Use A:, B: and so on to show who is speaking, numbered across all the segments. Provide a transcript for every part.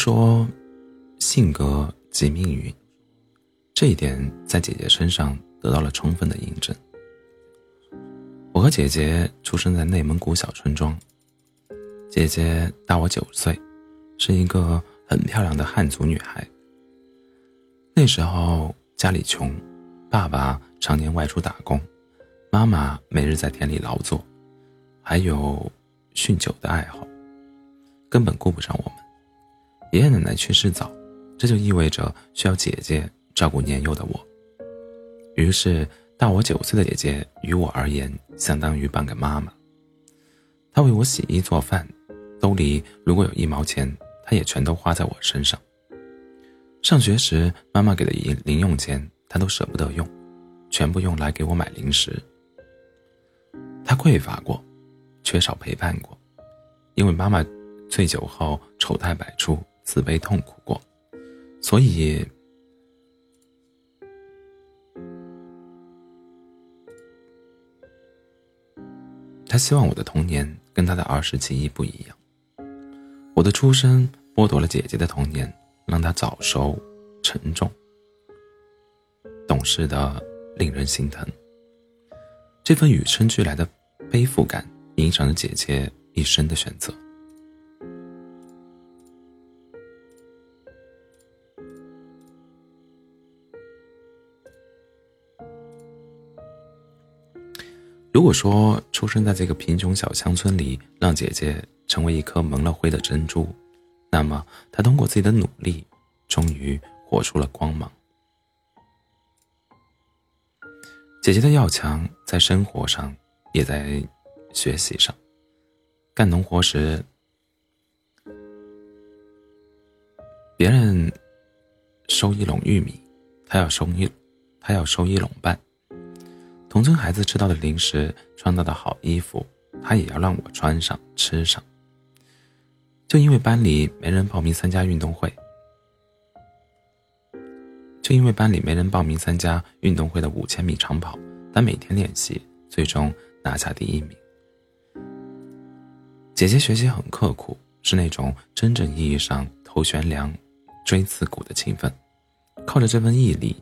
A: 说，性格即命运，这一点在姐姐身上得到了充分的印证。我和姐姐出生在内蒙古小村庄，姐姐大我九岁，是一个很漂亮的汉族女孩。那时候家里穷，爸爸常年外出打工，妈妈每日在田里劳作，还有酗酒的爱好，根本顾不上我们。爷爷奶奶去世早，这就意味着需要姐姐照顾年幼的我。于是，大我九岁的姐姐于我而言，相当于半个妈妈。她为我洗衣做饭，兜里如果有一毛钱，她也全都花在我身上。上学时，妈妈给的零零用钱，她都舍不得用，全部用来给我买零食。她匮乏过，缺少陪伴过，因为妈妈醉酒后丑态百出。自卑痛苦过，所以他希望我的童年跟他的儿时记忆不一样。我的出生剥夺了姐姐的童年，让她早熟、沉重、懂事的令人心疼。这份与生俱来的背负感，影响了姐姐一生的选择。果说出生在这个贫穷小乡村里，让姐姐成为一颗蒙了灰的珍珠，那么她通过自己的努力，终于活出了光芒。姐姐的要强，在生活上，也在学习上。干农活时，别人收一垄玉米，她要收一，她要收一垄半。同村孩子吃到的零食，穿到的好衣服，他也要让我穿上吃上。就因为班里没人报名参加运动会，就因为班里没人报名参加运动会的五千米长跑，但每天练习，最终拿下第一名。姐姐学习很刻苦，是那种真正意义上头悬梁、锥刺股的勤奋，靠着这份毅力，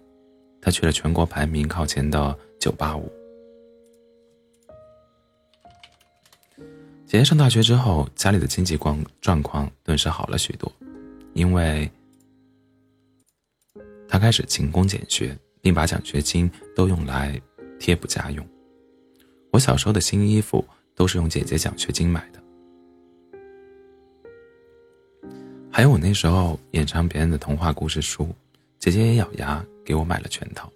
A: 她去了全国排名靠前的。九八五。姐姐上大学之后，家里的经济状状况顿时好了许多，因为她开始勤工俭学，并把奖学金都用来贴补家用。我小时候的新衣服都是用姐姐奖学金买的，还有我那时候演唱别人的童话故事书，姐姐也咬牙给我买了全套。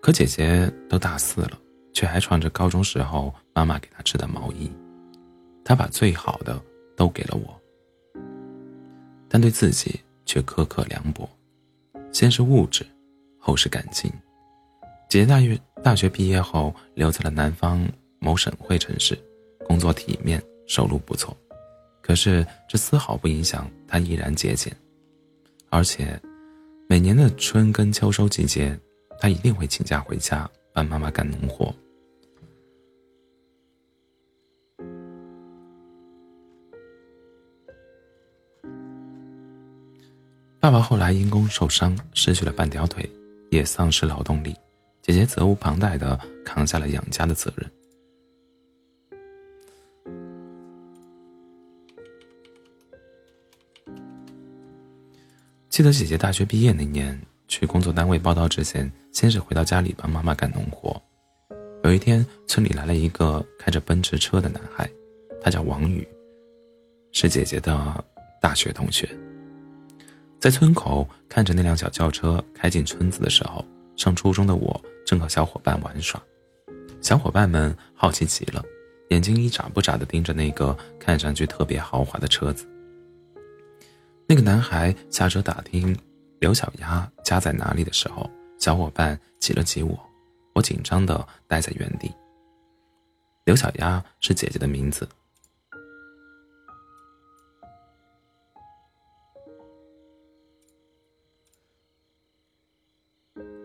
A: 可姐姐都大四了，却还穿着高中时候妈妈给她织的毛衣。她把最好的都给了我，但对自己却苛刻凉薄。先是物质，后是感情。姐姐大学大学毕业后留在了南方某省会城市，工作体面，收入不错。可是这丝毫不影响她依然节俭，而且每年的春耕秋收季节。他一定会请假回家帮妈妈干农活。爸爸后来因公受伤，失去了半条腿，也丧失劳动力。姐姐责无旁贷的扛下了养家的责任。记得姐姐大学毕业那年。去工作单位报道之前，先是回到家里帮妈妈干农活。有一天，村里来了一个开着奔驰车的男孩，他叫王宇，是姐姐的大学同学。在村口看着那辆小轿车开进村子的时候，上初中的我正和小伙伴玩耍，小伙伴们好奇极了，眼睛一眨不眨地盯着那个看上去特别豪华的车子。那个男孩下车打听。刘小丫家在哪里的时候，小伙伴挤了挤我，我紧张的待在原地。刘小丫是姐姐的名字，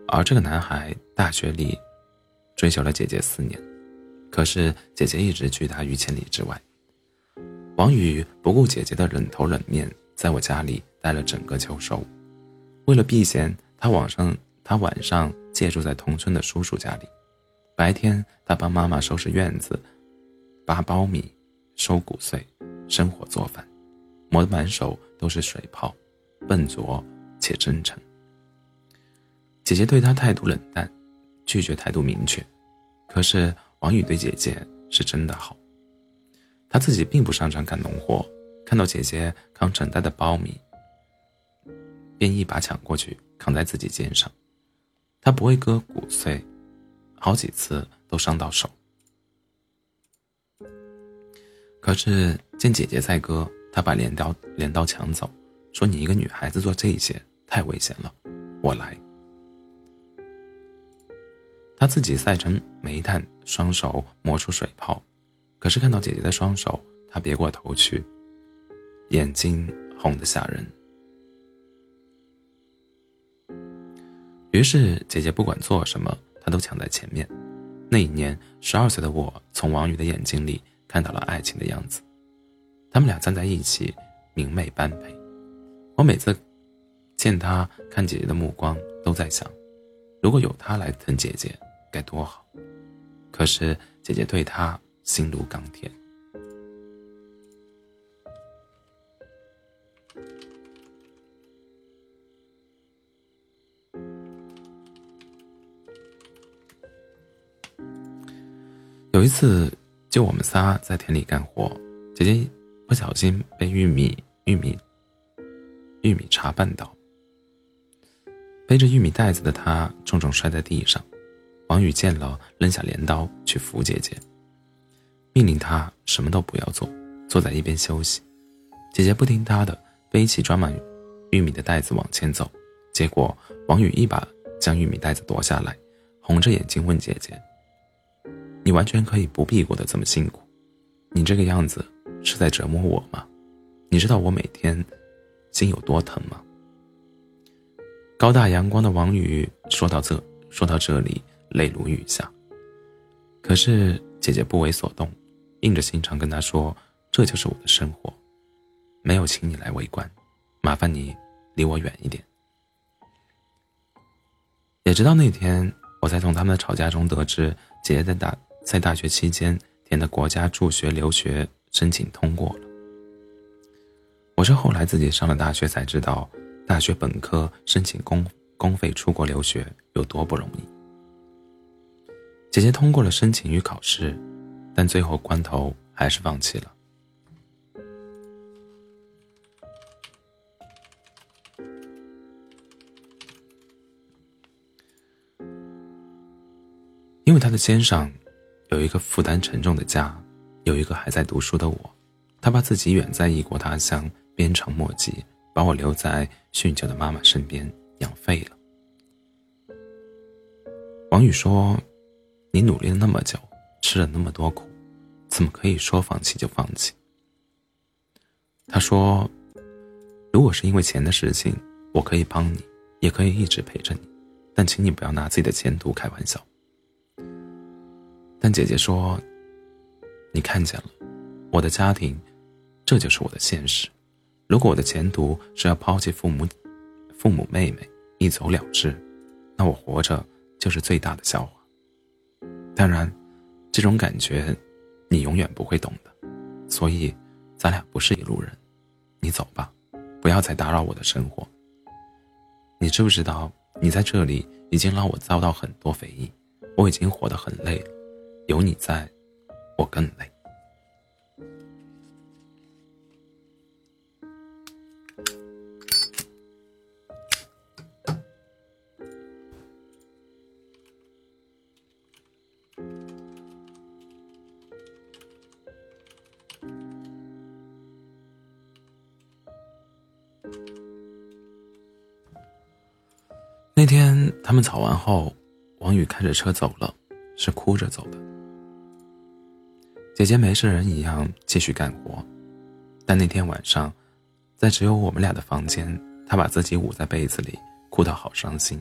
A: 而这个男孩大学里追求了姐姐四年，可是姐姐一直拒他于千里之外。王宇不顾姐姐的冷头冷面，在我家里待了整个秋收。为了避嫌，他晚上他晚上借住在同村的叔叔家里，白天他帮妈妈收拾院子、拔苞米、收谷穗、生火做饭，磨得满手都是水泡，笨拙且真诚。姐姐对他态度冷淡，拒绝态度明确，可是王宇对姐姐是真的好。他自己并不擅长干农活，看到姐姐扛整袋的苞米。便一把抢过去，扛在自己肩上。他不会割谷穗，好几次都伤到手。可是见姐姐在割，他把镰刀镰刀抢走，说：“你一个女孩子做这些太危险了，我来。”他自己晒成煤炭，双手磨出水泡。可是看到姐姐的双手，他别过头去，眼睛红得吓人。于是，姐姐不管做什么，他都抢在前面。那一年，十二岁的我从王宇的眼睛里看到了爱情的样子。他们俩站在一起，明媚般配。我每次见他看姐姐的目光，都在想，如果有他来疼姐姐，该多好。可是姐姐对他心如钢铁。有一次，就我们仨在田里干活，姐姐不小心被玉米玉米玉米茬绊倒，背着玉米袋子的她重重摔在地上。王宇见了，扔下镰刀去扶姐姐，命令她什么都不要做，坐在一边休息。姐姐不听他的，背起装满玉米的袋子往前走，结果王宇一把将玉米袋子夺下来，红着眼睛问姐姐。你完全可以不必过得这么辛苦，你这个样子是在折磨我吗？你知道我每天心有多疼吗？高大阳光的王宇说到这说到这里，泪如雨下。可是姐姐不为所动，硬着心肠跟他说：“这就是我的生活，没有请你来围观，麻烦你离我远一点。”也直到那天，我才从他们的吵架中得知，姐姐在打。在大学期间填的国家助学留学申请通过了。我是后来自己上了大学才知道，大学本科申请公公费出国留学有多不容易。姐姐通过了申请与考试，但最后关头还是放弃了，因为她的肩上。有一个负担沉重的家，有一个还在读书的我，他把自己远在异国他乡，鞭长莫及，把我留在酗酒的妈妈身边养废了。王宇说：“你努力了那么久，吃了那么多苦，怎么可以说放弃就放弃？”他说：“如果是因为钱的事情，我可以帮你，也可以一直陪着你，但请你不要拿自己的前途开玩笑。”但姐姐说：“你看见了，我的家庭，这就是我的现实。如果我的前途是要抛弃父母、父母妹妹一走了之，那我活着就是最大的笑话。当然，这种感觉，你永远不会懂的。所以，咱俩不是一路人。你走吧，不要再打扰我的生活。你知不知道，你在这里已经让我遭到很多非议，我已经活得很累了。”有你在，我更累。那天他们吵完后，王宇开着车走了，是哭着走的。姐姐没事人一样继续干活，但那天晚上，在只有我们俩的房间，她把自己捂在被子里，哭得好伤心。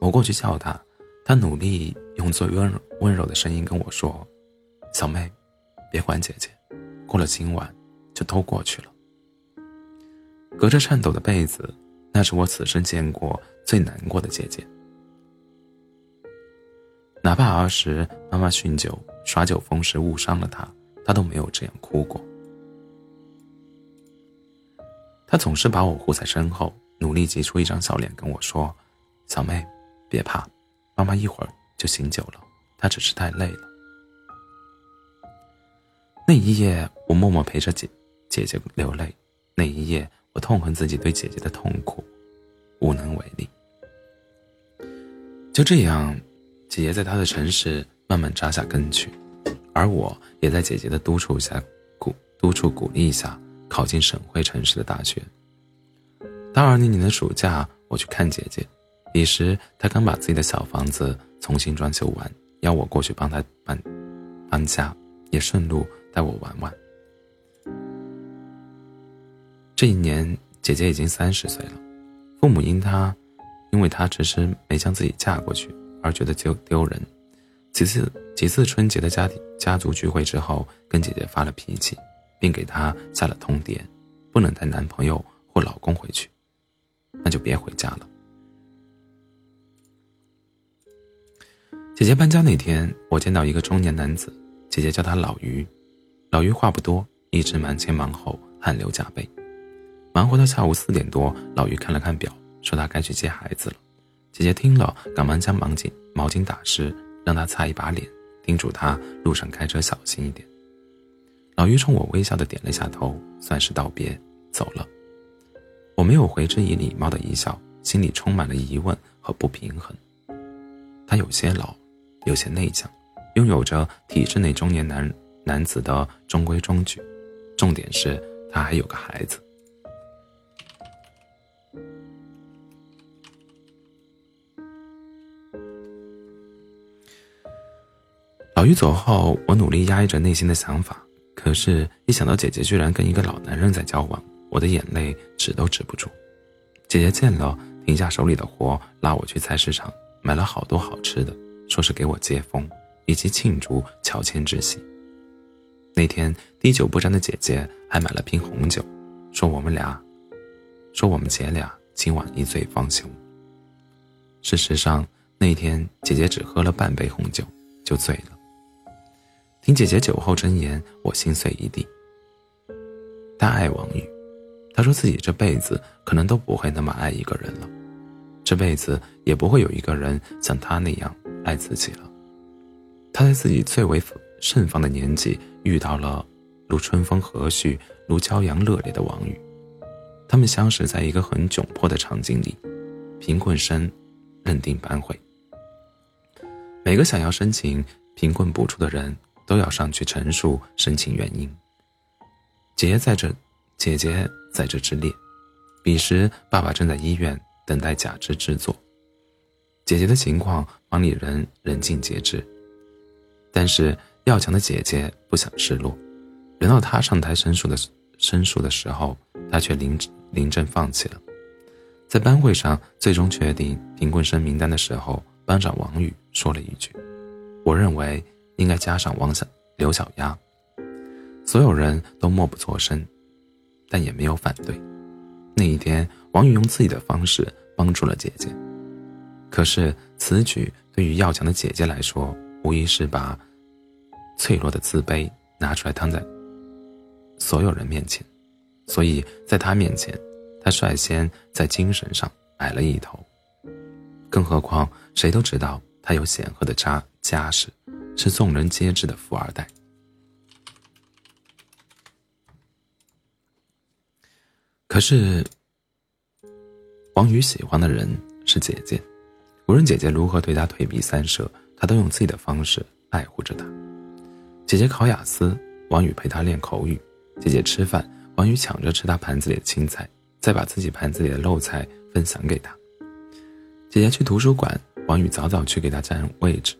A: 我过去叫她，她努力用最温温柔的声音跟我说：“小妹，别管姐姐，过了今晚就都过去了。”隔着颤抖的被子，那是我此生见过最难过的姐姐。哪怕儿时妈妈酗酒、耍酒疯时误伤了她，她都没有这样哭过。她总是把我护在身后，努力挤出一张笑脸跟我说：“小妹，别怕，妈妈一会儿就醒酒了，她只是太累了。”那一夜，我默默陪着姐姐姐流泪。那一夜，我痛恨自己对姐姐的痛苦，无能为力。就这样，姐姐在她的城市慢慢扎下根去，而我也在姐姐的督促下、鼓督促鼓励下，考进省会城市的大学。大二那年的暑假，我去看姐姐，彼时她刚把自己的小房子重新装修完，邀我过去帮她搬搬家，也顺路。带我玩玩。这一年，姐姐已经三十岁了，父母因她，因为她迟迟没将自己嫁过去而觉得丢丢人。几次几次春节的家庭家族聚会之后，跟姐姐发了脾气，并给她下了通牒，不能带男朋友或老公回去，那就别回家了。姐姐搬家那天，我见到一个中年男子，姐姐叫他老于。老于话不多，一直忙前忙后，汗流浃背。忙活到下午四点多，老于看了看表，说他该去接孩子了。姐姐听了，赶忙将毛巾毛巾打湿，让他擦一把脸，叮嘱他路上开车小心一点。老于冲我微笑的点了下头，算是道别，走了。我没有回之以礼貌的一笑，心里充满了疑问和不平衡。他有些老，有些内向，拥有着体制内中年男。男子的中规中矩，重点是他还有个孩子。老于走后，我努力压抑着内心的想法，可是，一想到姐姐居然跟一个老男人在交往，我的眼泪止都止不住。姐姐见了，停下手里的活，拉我去菜市场买了好多好吃的，说是给我接风，以及庆祝乔迁之喜。那天滴酒不沾的姐姐还买了瓶红酒，说我们俩，说我们姐俩今晚一醉方休。事实上，那天姐姐只喝了半杯红酒就醉了。听姐姐酒后真言，我心碎一地。她爱王宇，她说自己这辈子可能都不会那么爱一个人了，这辈子也不会有一个人像她那样爱自己了。她在自己最为。盛放的年纪遇到了如春风和煦、如骄阳热烈的王宇，他们相识在一个很窘迫的场景里，贫困生认定班会。每个想要申请贫困补助的人都要上去陈述申请原因。姐姐在这，姐姐在这之列。彼时，爸爸正在医院等待假肢制作。姐姐的情况，房里人人尽皆知，但是。要强的姐姐不想失落，轮到她上台申诉的申诉的时候，她却临临阵放弃了。在班会上最终确定贫困生名单的时候，班长王宇说了一句：“我认为应该加上王小刘小丫。”所有人都默不作声，但也没有反对。那一天，王宇用自己的方式帮助了姐姐。可是此举对于要强的姐姐来说，无疑是把。脆弱的自卑拿出来摊在所有人面前，所以在他面前，他率先在精神上矮了一头。更何况，谁都知道他有显赫的家家世，是众人皆知的富二代。可是，王宇喜欢的人是姐姐，无论姐姐如何对他退避三舍，他都用自己的方式爱护着她。姐姐考雅思，王宇陪她练口语；姐姐吃饭，王宇抢着吃她盘子里的青菜，再把自己盘子里的漏菜分享给她。姐姐去图书馆，王宇早早去给她占位置。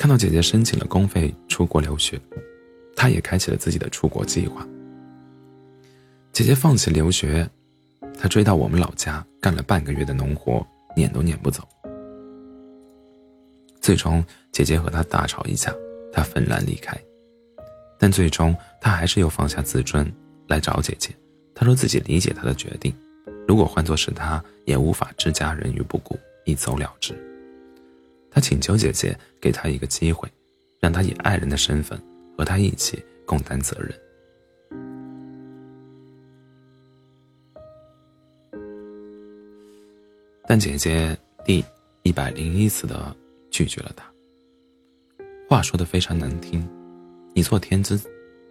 A: 看到姐姐申请了公费出国留学，他也开启了自己的出国计划。姐姐放弃留学，他追到我们老家干了半个月的农活，撵都撵不走。最终，姐姐和他大吵一架。他愤然离开，但最终他还是又放下自尊来找姐姐。他说自己理解她的决定，如果换作是他，也无法置家人于不顾，一走了之。他请求姐姐给他一个机会，让他以爱人的身份和他一起共担责任。但姐姐第一百零一次的拒绝了他。话说的非常难听，你做天之，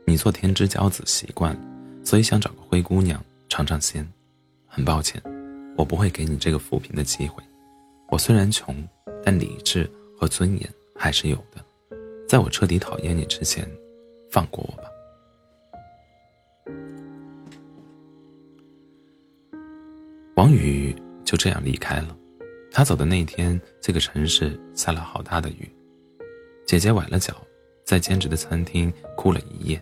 A: 你做天之骄子习惯了，所以想找个灰姑娘尝尝鲜。很抱歉，我不会给你这个扶贫的机会。我虽然穷，但理智和尊严还是有的。在我彻底讨厌你之前，放过我吧。王宇。就这样离开了。他走的那天，这个城市下了好大的雨。姐姐崴了脚，在兼职的餐厅哭了一夜。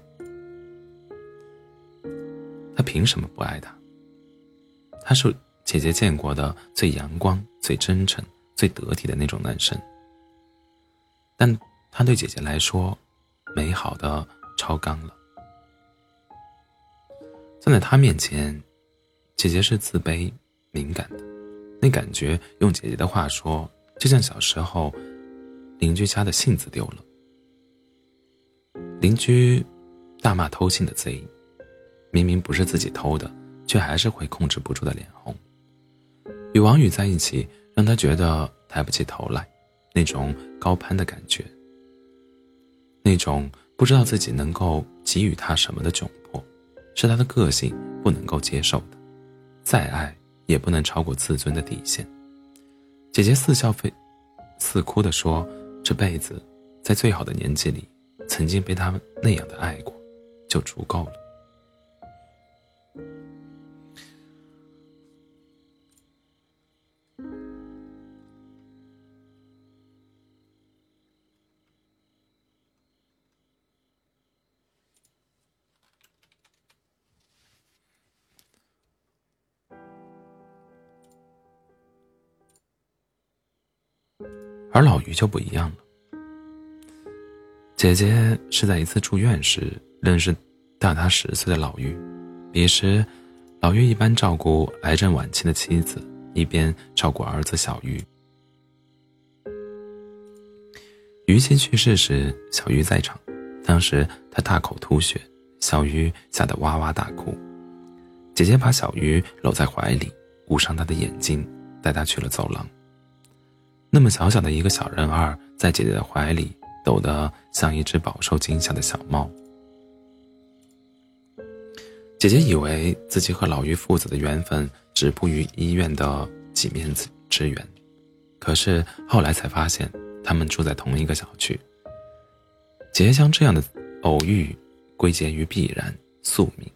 A: 他凭什么不爱她？他是姐姐见过的最阳光、最真诚、最得体的那种男生。但他对姐姐来说，美好的超纲了。站在他面前，姐姐是自卑、敏感的。那感觉，用姐姐的话说，就像小时候邻居家的杏子丢了，邻居大骂偷杏的贼，明明不是自己偷的，却还是会控制不住的脸红。与王宇在一起，让他觉得抬不起头来，那种高攀的感觉，那种不知道自己能够给予他什么的窘迫，是他的个性不能够接受的。再爱。也不能超过自尊的底线。姐姐似笑非，似哭的说：“这辈子，在最好的年纪里，曾经被他那样的爱过，就足够了。”而老于就不一样了。姐姐是在一次住院时认识大他十岁的老于，彼时，老于一般照顾癌症晚期的妻子，一边照顾儿子小于。于妻去世时，小鱼在场，当时他大口吐血，小鱼吓得哇哇大哭。姐姐把小鱼搂在怀里，捂上他的眼睛，带他去了走廊。那么小小的一个小人儿，在姐姐的怀里抖得像一只饱受惊吓的小猫。姐姐以为自己和老于父子的缘分止步于医院的几面之缘，可是后来才发现，他们住在同一个小区。姐姐将这样的偶遇归结于必然宿命。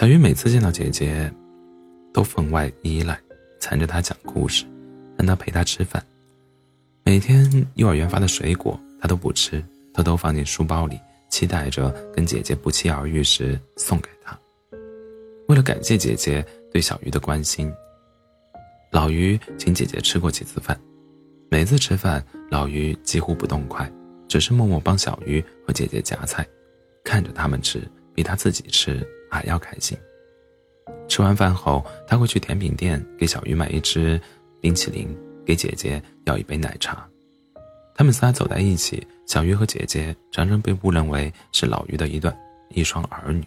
A: 小鱼每次见到姐姐，都分外依赖，缠着她讲故事，让她陪她吃饭。每天幼儿园发的水果，她都不吃，偷偷放进书包里，期待着跟姐姐不期而遇时送给她。为了感谢姐姐对小鱼的关心，老于请姐姐吃过几次饭。每次吃饭，老于几乎不动筷，只是默默帮小鱼和姐姐夹菜，看着他们吃，比他自己吃。还要开心。吃完饭后，他会去甜品店给小鱼买一只冰淇淋，给姐姐要一杯奶茶。他们仨走在一起，小鱼和姐姐常常被误认为是老于的一段一双儿女，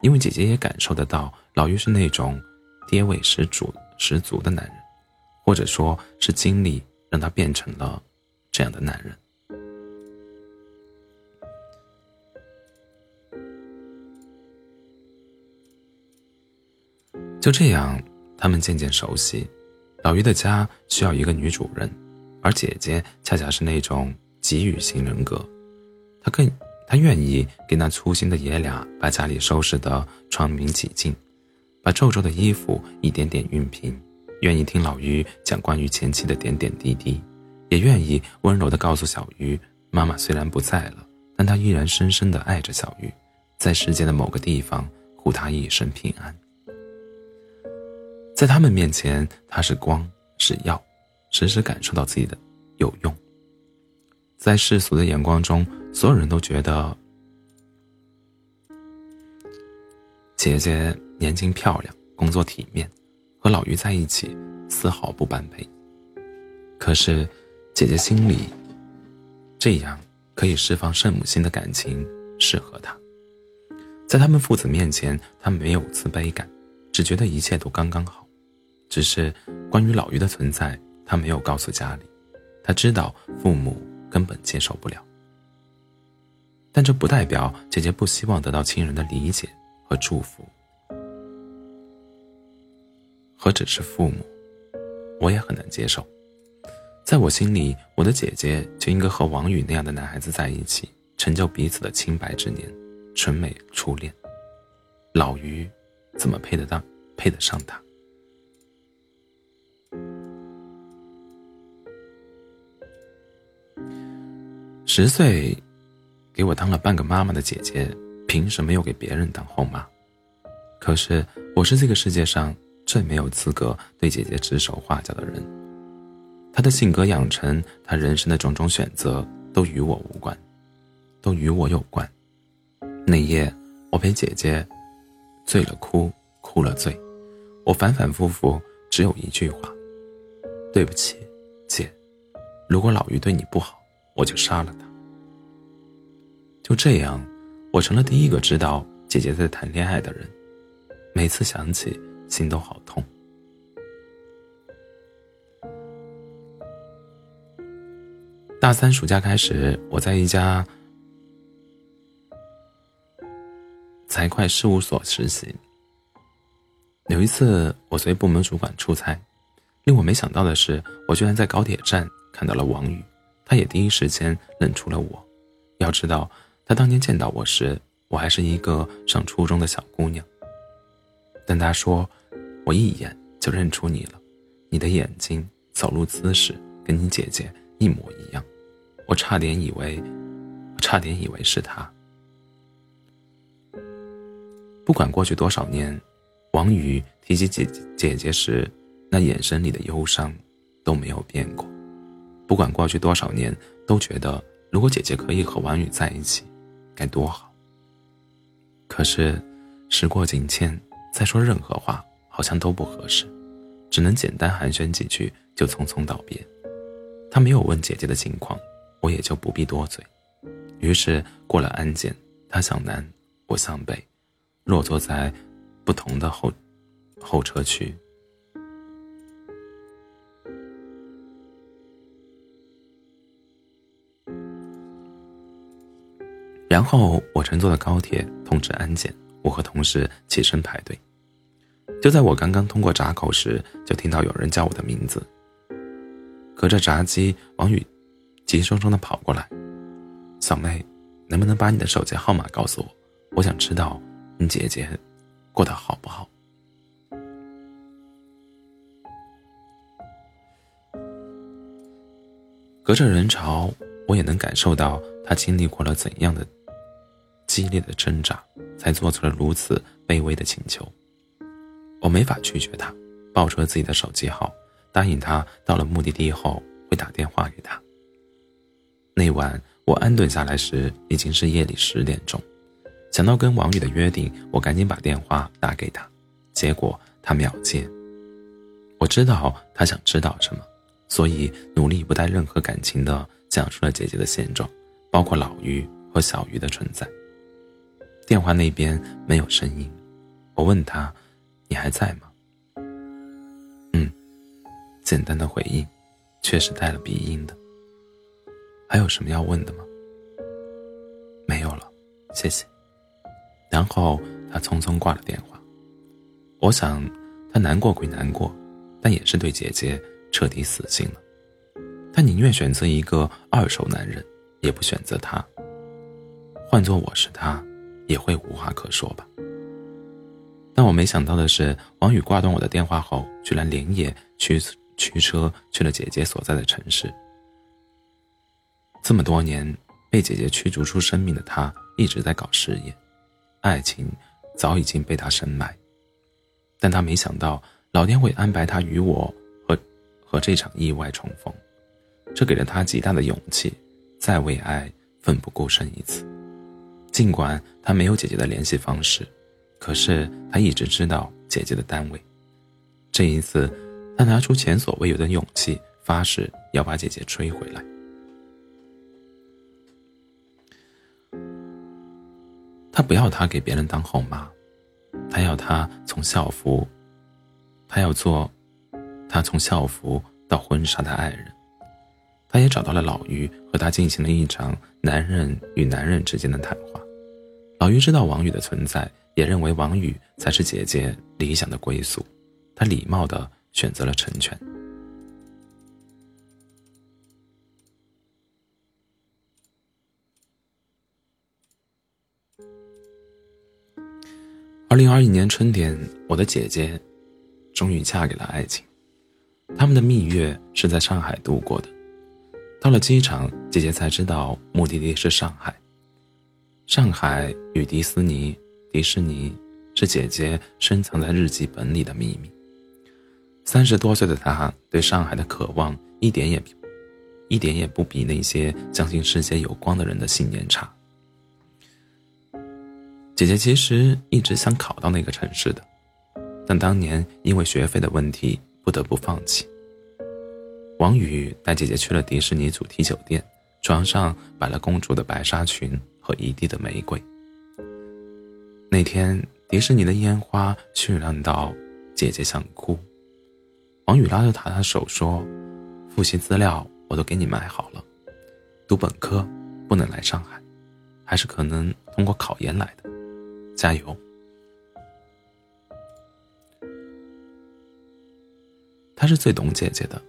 A: 因为姐姐也感受得到老于是那种爹味十足十足的男人，或者说是经历让他变成了这样的男人。就这样，他们渐渐熟悉。老于的家需要一个女主人，而姐姐恰恰是那种给予型人格。她更，她愿意给那粗心的爷俩把家里收拾得窗明几净，把皱皱的衣服一点点熨平，愿意听老于讲关于前妻的点点滴滴，也愿意温柔地告诉小鱼，妈妈虽然不在了，但她依然深深地爱着小鱼，在世界的某个地方护她一生平安。在他们面前，他是光，是药，时时感受到自己的有用。在世俗的眼光中，所有人都觉得姐姐年轻漂亮，工作体面，和老于在一起丝毫不般配。可是，姐姐心里，这样可以释放圣母心的感情适合他。在他们父子面前，他没有自卑感，只觉得一切都刚刚好。只是关于老于的存在，他没有告诉家里。他知道父母根本接受不了，但这不代表姐姐不希望得到亲人的理解和祝福。何止是父母，我也很难接受。在我心里，我的姐姐就应该和王宇那样的男孩子在一起，成就彼此的清白之年，纯美初恋。老于，怎么配得上？配得上他？十岁，给我当了半个妈妈的姐姐，凭什么又给别人当后妈？可是我是这个世界上最没有资格对姐姐指手画脚的人。她的性格养成，她人生的种种选择，都与我无关，都与我有关。那夜，我陪姐姐醉了哭，哭了醉，我反反复复只有一句话：对不起，姐。如果老于对你不好，我就杀了他。就这样，我成了第一个知道姐姐在谈恋爱的人。每次想起，心都好痛。大三暑假开始，我在一家财会事务所实习。有一次，我随部门主管出差，令我没想到的是，我居然在高铁站看到了王宇，他也第一时间认出了我。要知道，他当年见到我时，我还是一个上初中的小姑娘。但他说，我一眼就认出你了，你的眼睛、走路姿势跟你姐姐。一模一样，我差点以为，差点以为是他。不管过去多少年，王宇提起姐姐姐时，那眼神里的忧伤都没有变过。不管过去多少年，都觉得如果姐姐可以和王宇在一起，该多好。可是时过境迁，再说任何话好像都不合适，只能简单寒暄几句，就匆匆道别。他没有问姐姐的情况，我也就不必多嘴。于是过了安检，他向南，我向北，落座在不同的候候车区。然后我乘坐的高铁通知安检，我和同事起身排队。就在我刚刚通过闸口时，就听到有人叫我的名字。隔着闸机，王宇急匆匆的跑过来：“小妹，能不能把你的手机号码告诉我？我想知道你姐姐过得好不好。”隔着人潮，我也能感受到他经历过了怎样的激烈的挣扎，才做出了如此卑微的请求。我没法拒绝他，报出了自己的手机号。答应他，到了目的地后会打电话给他。那晚我安顿下来时，已经是夜里十点钟。想到跟王宇的约定，我赶紧把电话打给他，结果他秒接。我知道他想知道什么，所以努力不带任何感情的讲述了姐姐的现状，包括老于和小鱼的存在。电话那边没有声音，我问他：“你还在吗？”嗯简单的回应，却是带了鼻音的。还有什么要问的吗？没有了，谢谢。然后他匆匆挂了电话。我想，他难过归难过，但也是对姐姐彻底死心了。他宁愿选择一个二手男人，也不选择他。换做我是他，也会无话可说吧。但我没想到的是，王宇挂断我的电话后，居然连夜驱。驱车去了姐姐所在的城市。这么多年被姐姐驱逐出生命的他，一直在搞事业，爱情早已经被他深埋。但他没想到，老天会安排他与我和和这场意外重逢，这给了他极大的勇气，再为爱奋不顾身一次。尽管他没有姐姐的联系方式，可是他一直知道姐姐的单位。这一次，他拿出前所未有的勇气，发誓要把姐姐追回来。他不要她给别人当后妈，他要她从校服，他要做，他从校服到婚纱的爱人。他也找到了老于，和他进行了一场男人与男人之间的谈话。老于知道王宇的存在，也认为王宇才是姐姐理想的归宿。他礼貌的选择了成全。二零二一年春天，我的姐姐终于嫁给了爱情。他们的蜜月是在上海度过的。到了机场，姐姐才知道目的地是上海。上海与迪士尼，迪士尼是姐姐深藏在日记本里的秘密。三十多岁的她对上海的渴望一点也，一点也不比那些相信世界有光的人的信念差。姐姐其实一直想考到那个城市的，但当年因为学费的问题不得不放弃。王宇带姐姐去了迪士尼主题酒店，床上摆了公主的白纱裙和一地的玫瑰。那天迪士尼的烟花绚烂到姐姐想哭。王宇拉着她的手说：“复习资料我都给你买好了，读本科不能来上海，还是可能通过考研来的，加油。”他是最懂姐姐的，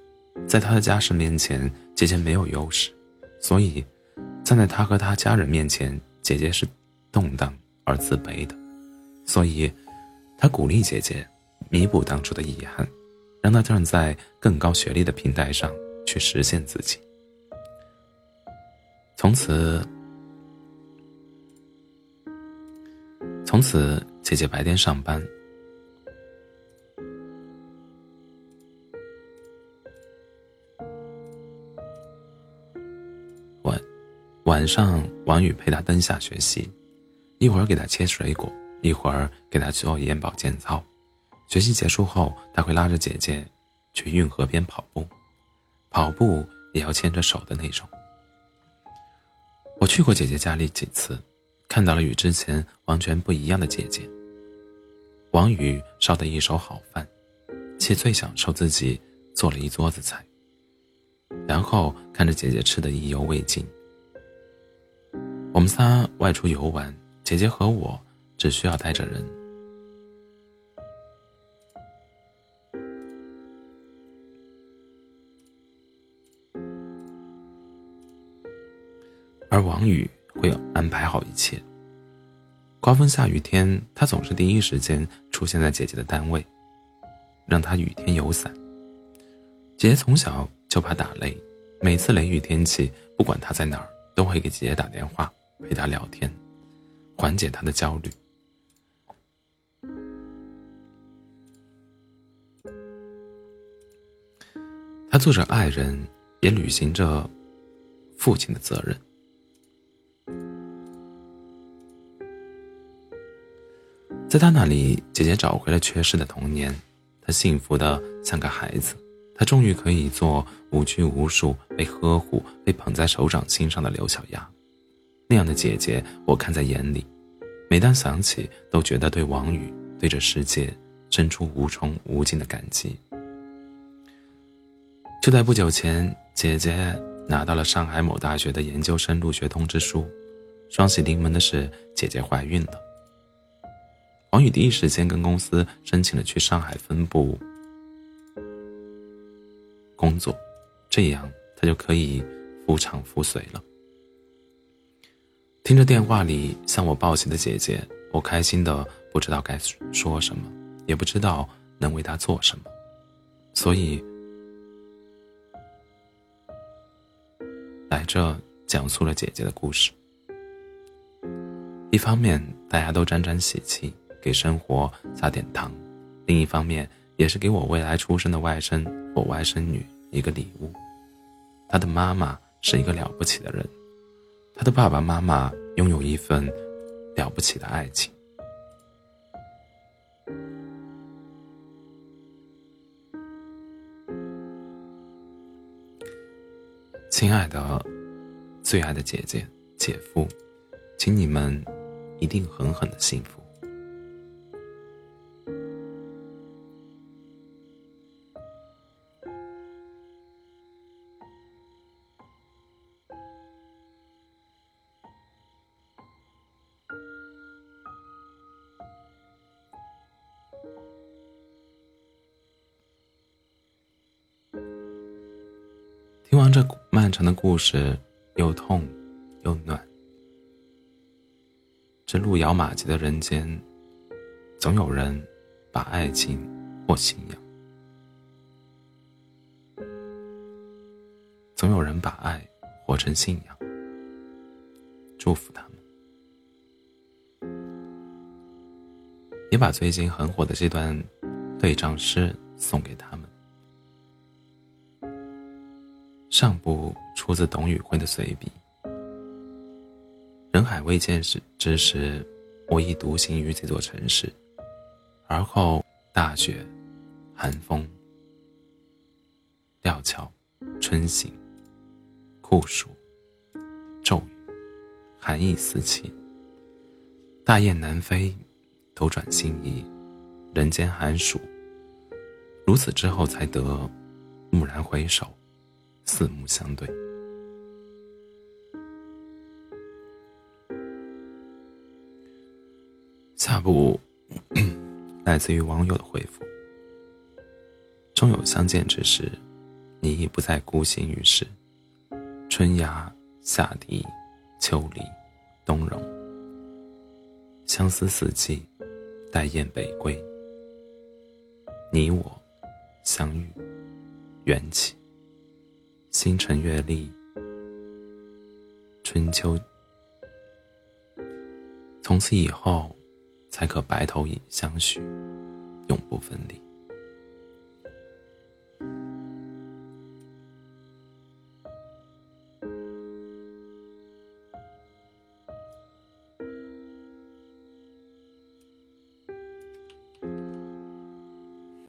A: 在他的家世面前，姐姐没有优势，所以站在他和他家人面前，姐姐是动荡而自卑的，所以他鼓励姐姐弥补当初的遗憾。让他站在更高学历的平台上去实现自己。从此，从此，姐姐白天上班，晚上王宇陪她灯下学习，一会儿给她切水果，一会儿给她做眼保健操。学习结束后，他会拉着姐姐去运河边跑步，跑步也要牵着手的那种。我去过姐姐家里几次，看到了与之前完全不一样的姐姐。王宇烧的一手好饭，且最享受自己做了一桌子菜，然后看着姐姐吃的意犹未尽。我们仨外出游玩，姐姐和我只需要带着人。而王宇会安排好一切。刮风下雨天，他总是第一时间出现在姐姐的单位，让她雨天有伞。姐姐从小就怕打雷，每次雷雨天气，不管她在哪儿，都会给姐姐打电话陪她聊天，缓解她的焦虑。他做着爱人，也履行着父亲的责任。在他那里，姐姐找回了缺失的童年，她幸福的像个孩子，她终于可以做无拘无束、被呵护、被捧在手掌心上的刘小丫。那样的姐姐，我看在眼里，每当想起，都觉得对王宇、对这世界，生出无穷无尽的感激。就在不久前，姐姐拿到了上海某大学的研究生入学通知书，双喜临门的是，姐姐怀孕了。王宇第一时间跟公司申请了去上海分部工作，这样他就可以夫唱妇随了。听着电话里向我报喜的姐姐，我开心的不知道该说什么，也不知道能为她做什么，所以来这讲述了姐姐的故事。一方面，大家都沾沾喜气。给生活撒点糖，另一方面也是给我未来出生的外甥或外甥女一个礼物。他的妈妈是一个了不起的人，他的爸爸妈妈拥有一份了不起的爱情。亲爱的，最爱的姐姐、姐夫，请你们一定狠狠的幸福。这漫长的故事，又痛又暖。这路遥马急的人间，总有人把爱情或信仰，总有人把爱活成信仰。祝福他们，也把最近很火的这段对仗诗送给他们。上部出自董宇辉的随笔。人海未见时之时，我亦独行于这座城市。而后大雪、寒风、料峭、春行、酷暑、骤雨，寒意四起。大雁南飞，斗转星移，人间寒暑。如此之后，才得蓦然回首。四目相对。下部来自于网友的回复：终有相见之时，你已不再孤行于世。春芽、夏笛、秋梨、冬荣，相思四季，待雁北归。你我相遇，缘起。星辰月历，春秋，从此以后，才可白头相许，永不分离。